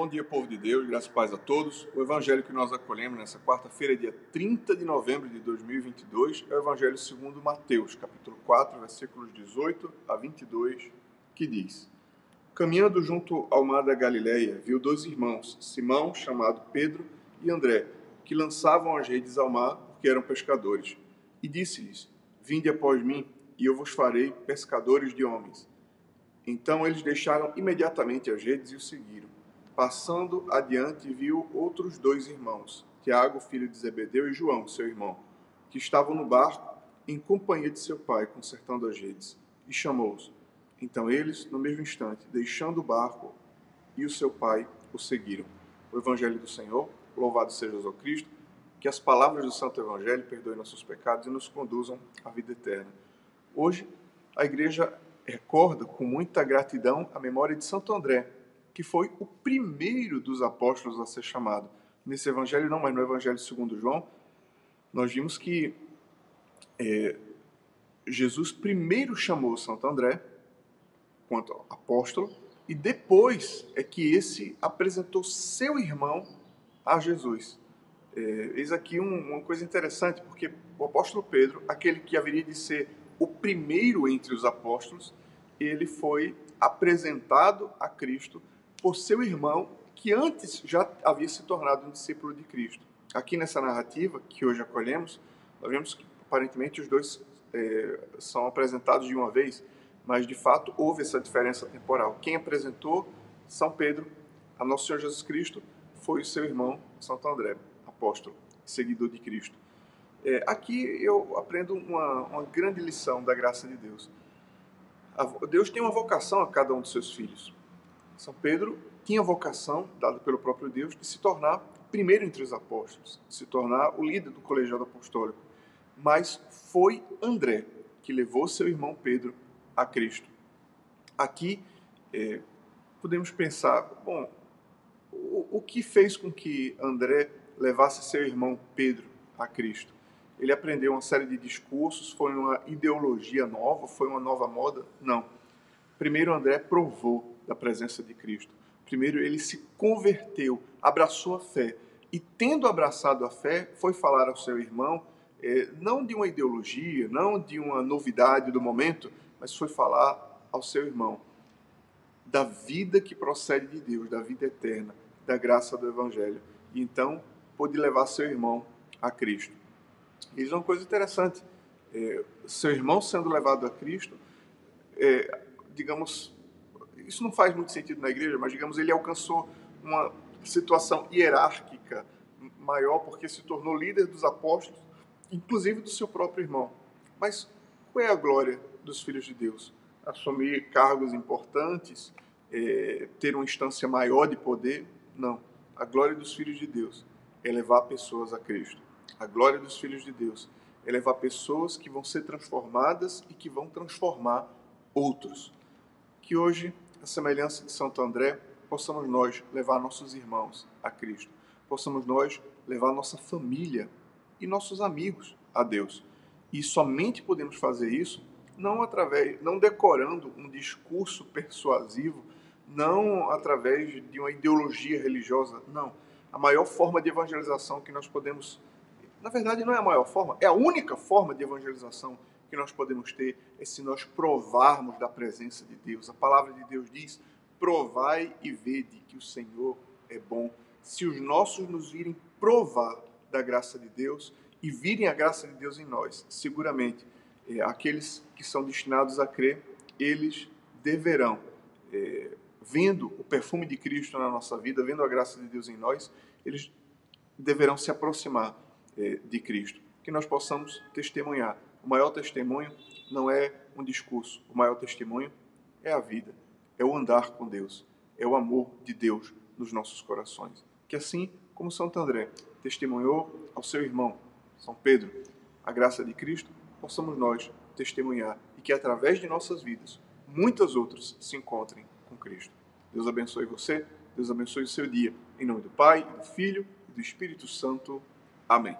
Bom dia, povo de Deus, graças e paz a todos. O evangelho que nós acolhemos nessa quarta-feira, dia 30 de novembro de 2022, é o evangelho segundo Mateus, capítulo 4, versículos 18 a 22, que diz: Caminhando junto ao mar da Galileia, viu dois irmãos, Simão, chamado Pedro, e André, que lançavam as redes ao mar, porque eram pescadores. E disse-lhes: Vinde após mim, e eu vos farei pescadores de homens. Então eles deixaram imediatamente as redes e o seguiram. Passando adiante, viu outros dois irmãos, Tiago, filho de Zebedeu, e João, seu irmão, que estavam no barco em companhia de seu pai, consertando as redes, e chamou-os. Então eles, no mesmo instante, deixando o barco e o seu pai, o seguiram. O Evangelho do Senhor, louvado seja o Cristo, que as palavras do Santo Evangelho perdoem nossos pecados e nos conduzam à vida eterna. Hoje, a igreja recorda com muita gratidão a memória de Santo André, que foi o primeiro dos apóstolos a ser chamado. Nesse evangelho não, mas no evangelho segundo João, nós vimos que é, Jesus primeiro chamou Santo André quanto apóstolo e depois é que esse apresentou seu irmão a Jesus. É, eis aqui um, uma coisa interessante, porque o apóstolo Pedro, aquele que haveria de ser o primeiro entre os apóstolos, ele foi apresentado a Cristo por seu irmão, que antes já havia se tornado um discípulo de Cristo. Aqui nessa narrativa que hoje acolhemos, nós vemos que aparentemente os dois é, são apresentados de uma vez, mas de fato houve essa diferença temporal. Quem apresentou São Pedro a Nosso Senhor Jesus Cristo foi o seu irmão Santo André, apóstolo, seguidor de Cristo. É, aqui eu aprendo uma, uma grande lição da graça de Deus. Deus tem uma vocação a cada um dos seus filhos. São Pedro tinha a vocação, dada pelo próprio Deus, de se tornar primeiro entre os apóstolos, de se tornar o líder do colegiado apostólico. Mas foi André que levou seu irmão Pedro a Cristo. Aqui é, podemos pensar, bom, o, o que fez com que André levasse seu irmão Pedro a Cristo? Ele aprendeu uma série de discursos, foi uma ideologia nova, foi uma nova moda? Não. Primeiro, André provou da presença de Cristo. Primeiro, ele se converteu, abraçou a fé. E, tendo abraçado a fé, foi falar ao seu irmão, é, não de uma ideologia, não de uma novidade do momento, mas foi falar ao seu irmão da vida que procede de Deus, da vida eterna, da graça do Evangelho. E então pôde levar seu irmão a Cristo. Isso é uma coisa interessante. É, seu irmão sendo levado a Cristo, é, digamos, isso não faz muito sentido na igreja, mas digamos, ele alcançou uma situação hierárquica maior porque se tornou líder dos apóstolos, inclusive do seu próprio irmão. Mas qual é a glória dos filhos de Deus? Assumir cargos importantes, é, ter uma instância maior de poder? Não. A glória dos filhos de Deus é levar pessoas a Cristo. A glória dos filhos de Deus é levar pessoas que vão ser transformadas e que vão transformar outros. Que hoje a semelhança de Santo André, possamos nós levar nossos irmãos a Cristo, possamos nós levar nossa família e nossos amigos a Deus. E somente podemos fazer isso não através, não decorando um discurso persuasivo, não através de uma ideologia religiosa, não. A maior forma de evangelização que nós podemos, na verdade, não é a maior forma, é a única forma de evangelização que nós podemos ter é se nós provarmos da presença de Deus. A palavra de Deus diz: provai e vede que o Senhor é bom. Se os nossos nos virem provar da graça de Deus e virem a graça de Deus em nós, seguramente é, aqueles que são destinados a crer, eles deverão, é, vendo o perfume de Cristo na nossa vida, vendo a graça de Deus em nós, eles deverão se aproximar é, de Cristo. Que nós possamos testemunhar o maior testemunho não é um discurso, o maior testemunho é a vida, é o andar com Deus, é o amor de Deus nos nossos corações. Que assim como Santo André testemunhou ao seu irmão, São Pedro, a graça de Cristo, possamos nós testemunhar e que através de nossas vidas muitas outras se encontrem com Cristo. Deus abençoe você, Deus abençoe o seu dia. Em nome do Pai, do Filho e do Espírito Santo. Amém.